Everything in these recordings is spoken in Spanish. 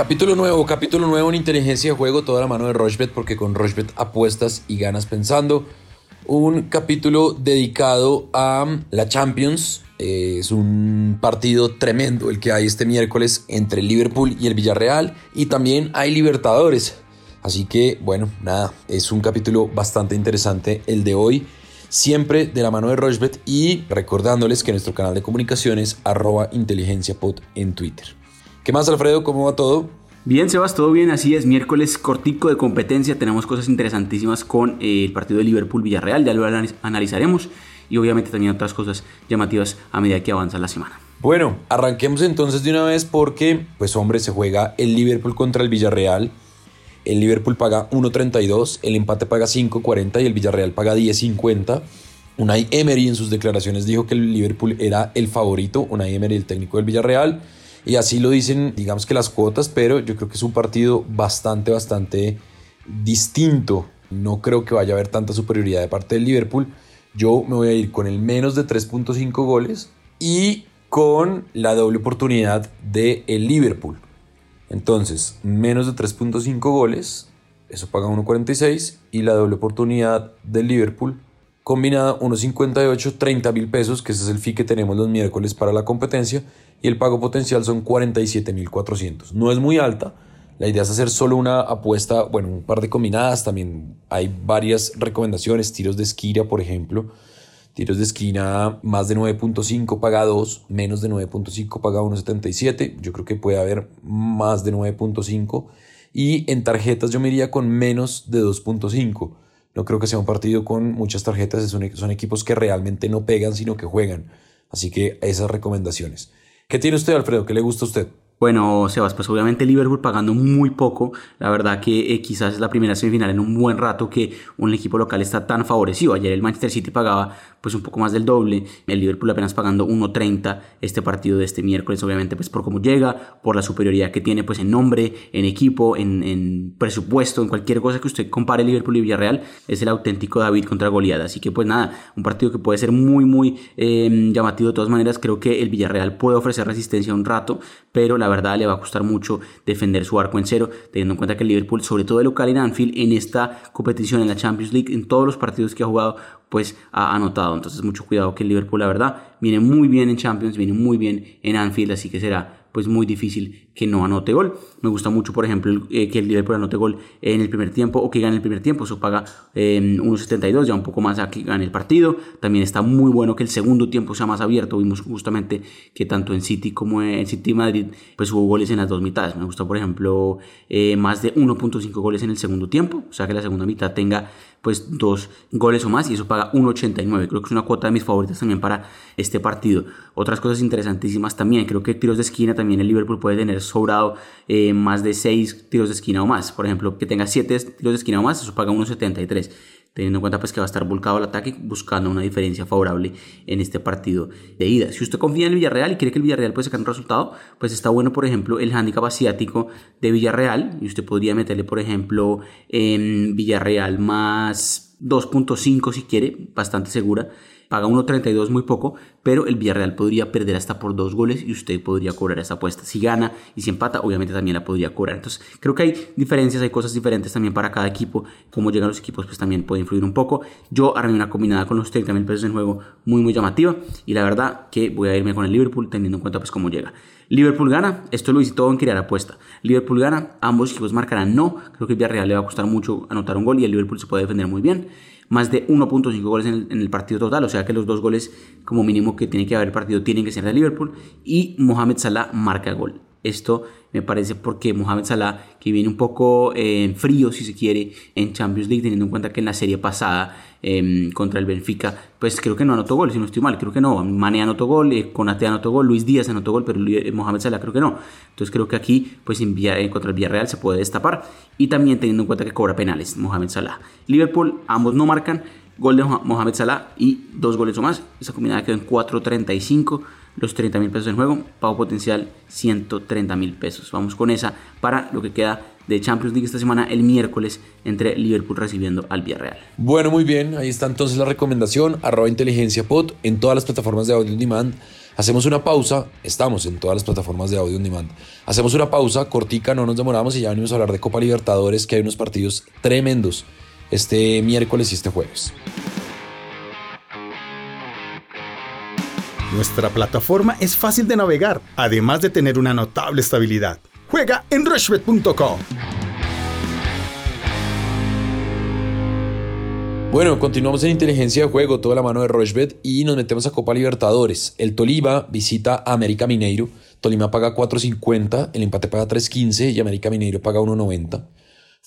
Capítulo nuevo, capítulo nuevo en inteligencia de juego, toda la mano de Rochbet, porque con Rochbet apuestas y ganas pensando. Un capítulo dedicado a la Champions. Eh, es un partido tremendo el que hay este miércoles entre el Liverpool y el Villarreal. Y también hay Libertadores. Así que, bueno, nada, es un capítulo bastante interesante el de hoy. Siempre de la mano de Rochbet y recordándoles que nuestro canal de comunicaciones arroba inteligenciapod en Twitter. ¿Qué más, Alfredo? ¿Cómo va todo? Bien, Sebas, todo bien, así es. Miércoles cortico de competencia, tenemos cosas interesantísimas con eh, el partido de Liverpool-Villarreal, ya lo analizaremos y obviamente también otras cosas llamativas a medida que avanza la semana. Bueno, arranquemos entonces de una vez porque, pues hombre, se juega el Liverpool contra el Villarreal. El Liverpool paga 1.32, el empate paga 5.40 y el Villarreal paga 10.50. Unai Emery en sus declaraciones dijo que el Liverpool era el favorito, Unai Emery el técnico del Villarreal y así lo dicen, digamos que las cuotas, pero yo creo que es un partido bastante, bastante distinto. No creo que vaya a haber tanta superioridad de parte del Liverpool. Yo me voy a ir con el menos de 3.5 goles y con la doble oportunidad de Liverpool. Entonces, menos de 3.5 goles, eso paga 1.46 y la doble oportunidad del Liverpool combinada 1.58, 30 mil pesos, que ese es el fee que tenemos los miércoles para la competencia y el pago potencial son 47.400. No es muy alta. La idea es hacer solo una apuesta, bueno, un par de combinadas. También hay varias recomendaciones, tiros de esquina, por ejemplo. Tiros de esquina más de 9.5 paga 2, menos de 9.5 paga 1.77. Yo creo que puede haber más de 9.5. Y en tarjetas yo me iría con menos de 2.5. No creo que sea un partido con muchas tarjetas, son, son equipos que realmente no pegan, sino que juegan. Así que esas recomendaciones. ¿Qué tiene usted, Alfredo? ¿Qué le gusta a usted? Bueno, Sebas, pues obviamente Liverpool pagando muy poco. La verdad que eh, quizás es la primera semifinal en un buen rato que un equipo local está tan favorecido. Ayer el Manchester City pagaba pues un poco más del doble. El Liverpool apenas pagando 1.30 este partido de este miércoles, obviamente pues por cómo llega, por la superioridad que tiene pues en nombre, en equipo, en, presupuesto, en cualquier cosa que usted compare Liverpool y Villarreal, es el auténtico David contra Goliath. Así que pues nada, un partido que puede ser muy muy em, llamativo de todas maneras. Creo que el Villarreal puede ofrecer resistencia un rato, pero la verdad le va a costar mucho defender su arco en cero, teniendo en cuenta que el Liverpool, sobre todo de local en Anfield, en esta competición en la Champions League, en todos los partidos que ha jugado, pues ha anotado. Entonces mucho cuidado que el Liverpool, la verdad, viene muy bien en Champions, viene muy bien en Anfield, así que será pues muy difícil que no anote gol. Me gusta mucho, por ejemplo, eh, que el Liverpool anote gol en el primer tiempo o que gane el primer tiempo. Eso paga 1.72, ya un poco más a que gane el partido. También está muy bueno que el segundo tiempo sea más abierto. Vimos justamente que tanto en City como en City Madrid pues hubo goles en las dos mitades. Me gusta, por ejemplo, eh, más de 1.5 goles en el segundo tiempo. O sea que la segunda mitad tenga pues dos goles o más y eso paga 1.89. Creo que es una cuota de mis favoritas también para este partido. Otras cosas interesantísimas también. Creo que tiros de esquina también el Liverpool puede tener sobrado eh, más de 6 tiros de esquina o más. Por ejemplo, que tenga 7 tiros de esquina o más, eso paga 1.73 teniendo en cuenta pues que va a estar volcado al ataque buscando una diferencia favorable en este partido de ida. Si usted confía en el Villarreal y quiere que el Villarreal pueda sacar un resultado, pues está bueno por ejemplo el handicap asiático de Villarreal y usted podría meterle por ejemplo en Villarreal más 2.5 si quiere, bastante segura paga 1.32 muy poco, pero el Villarreal podría perder hasta por dos goles y usted podría cobrar esa apuesta. Si gana y si empata, obviamente también la podría cobrar. Entonces, creo que hay diferencias, hay cosas diferentes también para cada equipo. Cómo llegan los equipos, pues también puede influir un poco. Yo armé una combinada con los 30 mil pesos en juego muy, muy llamativa y la verdad que voy a irme con el Liverpool teniendo en cuenta pues cómo llega. Liverpool gana, esto lo hice todo en crear apuesta. Liverpool gana, ambos equipos marcarán no. Creo que el Villarreal le va a costar mucho anotar un gol y el Liverpool se puede defender muy bien más de 1.5 goles en el, partido total, o sea que los dos goles como mínimo que tiene que haber el partido tienen que ser de Liverpool y Mohamed Salah marca gol. Esto me parece porque Mohamed Salah, que viene un poco en frío, si se quiere, en Champions League, teniendo en cuenta que en la serie pasada em, contra el Benfica, pues creo que no anotó gol, si no estoy mal, creo que no. Mane anotó gol, eh, anotó gol, Luis Díaz anotó gol, pero eh, Mohamed Salah creo que no. Entonces creo que aquí, pues en eh, contra el Villarreal se puede destapar. Y también teniendo en cuenta que cobra penales Mohamed Salah. Liverpool, ambos no marcan. Gol de Mohamed Salah y dos goles o más. Esa combinada quedó en 4.35 los 30 mil pesos en juego, pago potencial 130 mil pesos. Vamos con esa para lo que queda de Champions League esta semana el miércoles entre Liverpool recibiendo al Villarreal. Bueno, muy bien, ahí está entonces la recomendación, arroba inteligencia pod en todas las plataformas de audio on demand Hacemos una pausa, estamos en todas las plataformas de audio on demand. Hacemos una pausa cortica, no nos demoramos y ya venimos a hablar de Copa Libertadores, que hay unos partidos tremendos este miércoles y este jueves. Nuestra plataforma es fácil de navegar, además de tener una notable estabilidad. Juega en rushbet.com. Bueno, continuamos en inteligencia de juego, toda la mano de Rochbet y nos metemos a Copa Libertadores. El Tolima visita a América Mineiro. Tolima paga 4.50, el empate paga 3.15 y América Mineiro paga 1.90.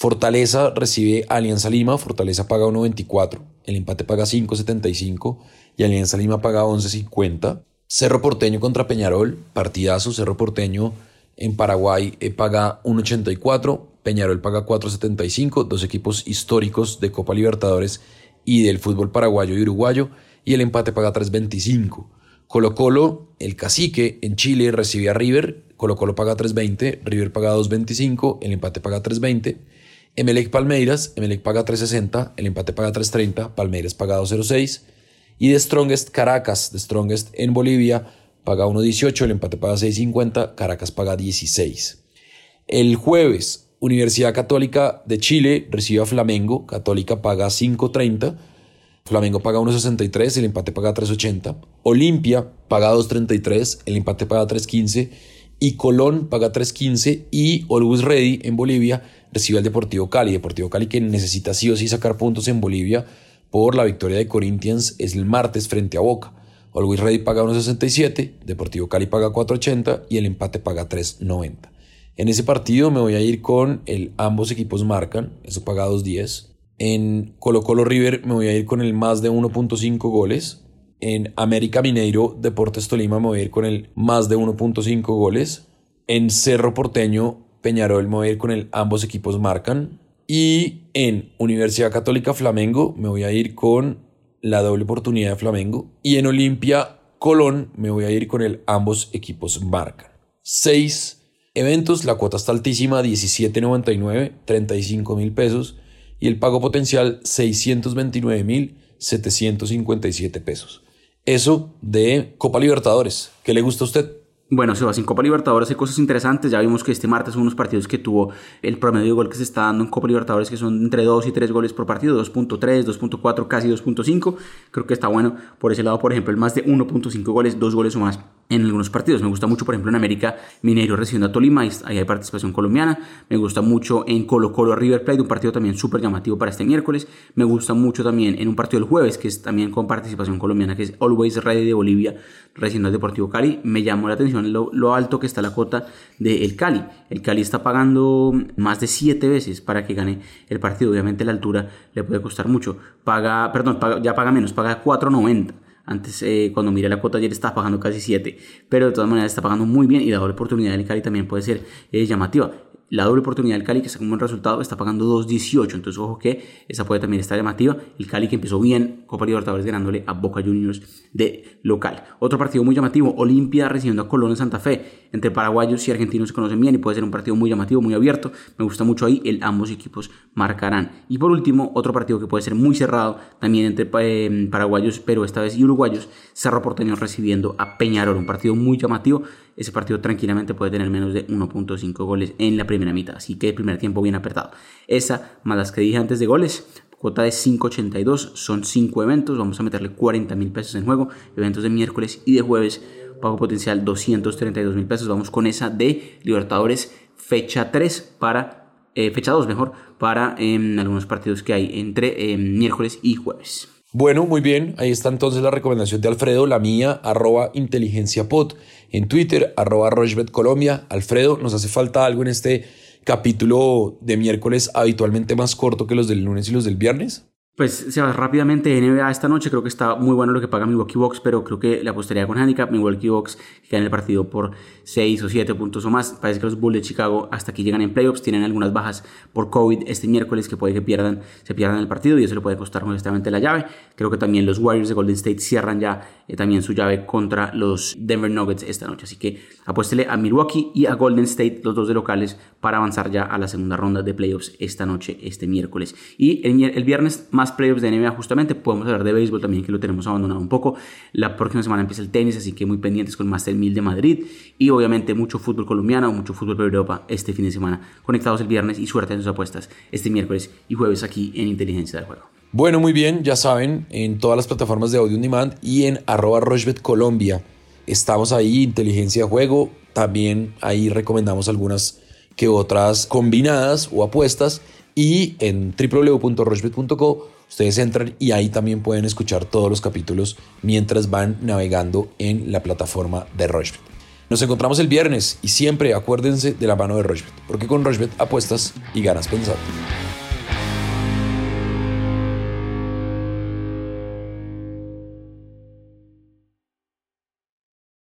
Fortaleza recibe Alianza Lima, Fortaleza paga 1.24, el empate paga 5.75 y Alianza Lima paga 11.50. Cerro Porteño contra Peñarol, partidazo, Cerro Porteño en Paraguay eh, paga 1.84, Peñarol paga 4.75, dos equipos históricos de Copa Libertadores y del fútbol paraguayo y uruguayo, y el empate paga 3.25. Colo Colo, el cacique en Chile recibe a River, Colo Colo paga 3.20, River paga 2.25, el empate paga 3.20. Emelec Palmeiras, Emelec paga 3.60, el empate paga 3.30, Palmeiras paga 2.06. Y de Strongest Caracas, de Strongest en Bolivia, paga 1.18, el empate paga 6.50, Caracas paga 16. El jueves, Universidad Católica de Chile recibe a Flamengo, Católica paga 5.30, Flamengo paga 1.63, el empate paga 3.80, Olimpia paga 2.33, el empate paga 3.15 y Colón paga 3.15 y Always Ready en Bolivia recibe al Deportivo Cali, Deportivo Cali que necesita sí o sí sacar puntos en Bolivia por la victoria de Corinthians es el martes frente a Boca. Always Ready paga 1.67, Deportivo Cali paga 4.80 y el empate paga 3.90. En ese partido me voy a ir con el ambos equipos marcan, eso paga 2.10. En Colo Colo River me voy a ir con el más de 1.5 goles. En América Mineiro Deportes Tolima me voy a ir con el más de 1.5 goles. En Cerro Porteño Peñarol me voy a ir con el ambos equipos marcan. Y en Universidad Católica Flamengo me voy a ir con la doble oportunidad de Flamengo. Y en Olimpia Colón me voy a ir con el ambos equipos marcan. 6 Eventos, la cuota está altísima, 17.99, 35 mil pesos. Y el pago potencial, 629 mil 757 pesos. Eso de Copa Libertadores. ¿Qué le gusta a usted? Bueno, Sebas, en Copa Libertadores hay cosas interesantes. Ya vimos que este martes son unos partidos que tuvo el promedio de gol que se está dando en Copa Libertadores, que son entre 2 y 3 goles por partido, 2.3, 2.4, casi 2.5. Creo que está bueno por ese lado, por ejemplo, el más de 1.5 goles, 2 goles o más en algunos partidos. Me gusta mucho, por ejemplo, en América Mineiro recibiendo a Tolima, ahí hay participación colombiana. Me gusta mucho en Colo Colo River Plate, un partido también súper llamativo para este miércoles. Me gusta mucho también en un partido del jueves, que es también con participación colombiana, que es Always Ready de Bolivia recibiendo al Deportivo Cali. Me llamó la atención lo, alto que está la cuota del Cali. El Cali está pagando más de 7 veces para que gane el partido. Obviamente la altura le puede costar mucho. Paga, perdón, ya paga menos, paga 4.90 antes, eh, cuando miré la cuota ayer, estaba pagando casi 7. Pero de todas maneras está pagando muy bien y la doble oportunidad del Cali también puede ser eh, llamativa. La doble oportunidad del Cali, que sacó un buen resultado, está pagando 2.18. Entonces, ojo que esa puede también estar llamativa. El Cali que empezó bien, Copa Libertadores ganándole a Boca Juniors de local. Otro partido muy llamativo, Olimpia recibiendo a Colón en Santa Fe. Entre paraguayos y argentinos se conocen bien y puede ser un partido muy llamativo, muy abierto. Me gusta mucho ahí, el ambos equipos marcarán. Y por último, otro partido que puede ser muy cerrado, también entre eh, paraguayos, pero esta vez y uruguayos, Cerro Porteño recibiendo a Peñarol. Un partido muy llamativo ese partido tranquilamente puede tener menos de 1.5 goles en la primera mitad. Así que el primer tiempo bien apretado. Esa, más las que dije antes de goles, cuota de 5.82, son 5 eventos, vamos a meterle 40 mil pesos en juego, eventos de miércoles y de jueves, pago potencial 232 mil pesos, vamos con esa de Libertadores fecha 3 para, eh, fecha 2 mejor, para em, algunos partidos que hay entre em, miércoles y jueves. Bueno, muy bien, ahí está entonces la recomendación de Alfredo, la mía, arroba inteligenciapod, en Twitter, arroba Colombia. Alfredo, nos hace falta algo en este capítulo de miércoles habitualmente más corto que los del lunes y los del viernes. Pues se va rápidamente NBA esta noche. Creo que está muy bueno lo que paga Milwaukee Bucks, pero creo que la apostaría con handicap. Milwaukee Bucks que en el partido por 6 o 7 puntos o más. Parece que los Bulls de Chicago hasta aquí llegan en playoffs. Tienen algunas bajas por COVID este miércoles que puede que pierdan, se pierdan el partido y eso le puede costar honestamente la llave. Creo que también los Warriors de Golden State cierran ya eh, también su llave contra los Denver Nuggets esta noche. Así que apuéstele a Milwaukee y a Golden State, los dos de locales, para avanzar ya a la segunda ronda de playoffs esta noche, este miércoles. Y el, el viernes más playoffs de NBA justamente, podemos hablar de béisbol también que lo tenemos abandonado un poco. La próxima semana empieza el tenis, así que muy pendientes con Master 1000 de Madrid y obviamente mucho fútbol colombiano, mucho fútbol por Europa este fin de semana. Conectados el viernes y suerte en sus apuestas este miércoles y jueves aquí en Inteligencia del Juego. Bueno, muy bien, ya saben, en todas las plataformas de audio on demand y en arroba Colombia. Estamos ahí, inteligencia de juego. También ahí recomendamos algunas que otras combinadas o apuestas. Y en www.rochebet.co ustedes entran y ahí también pueden escuchar todos los capítulos mientras van navegando en la plataforma de Rochebet. Nos encontramos el viernes y siempre acuérdense de la mano de Rochebet, porque con Rochebet apuestas y ganas pensando.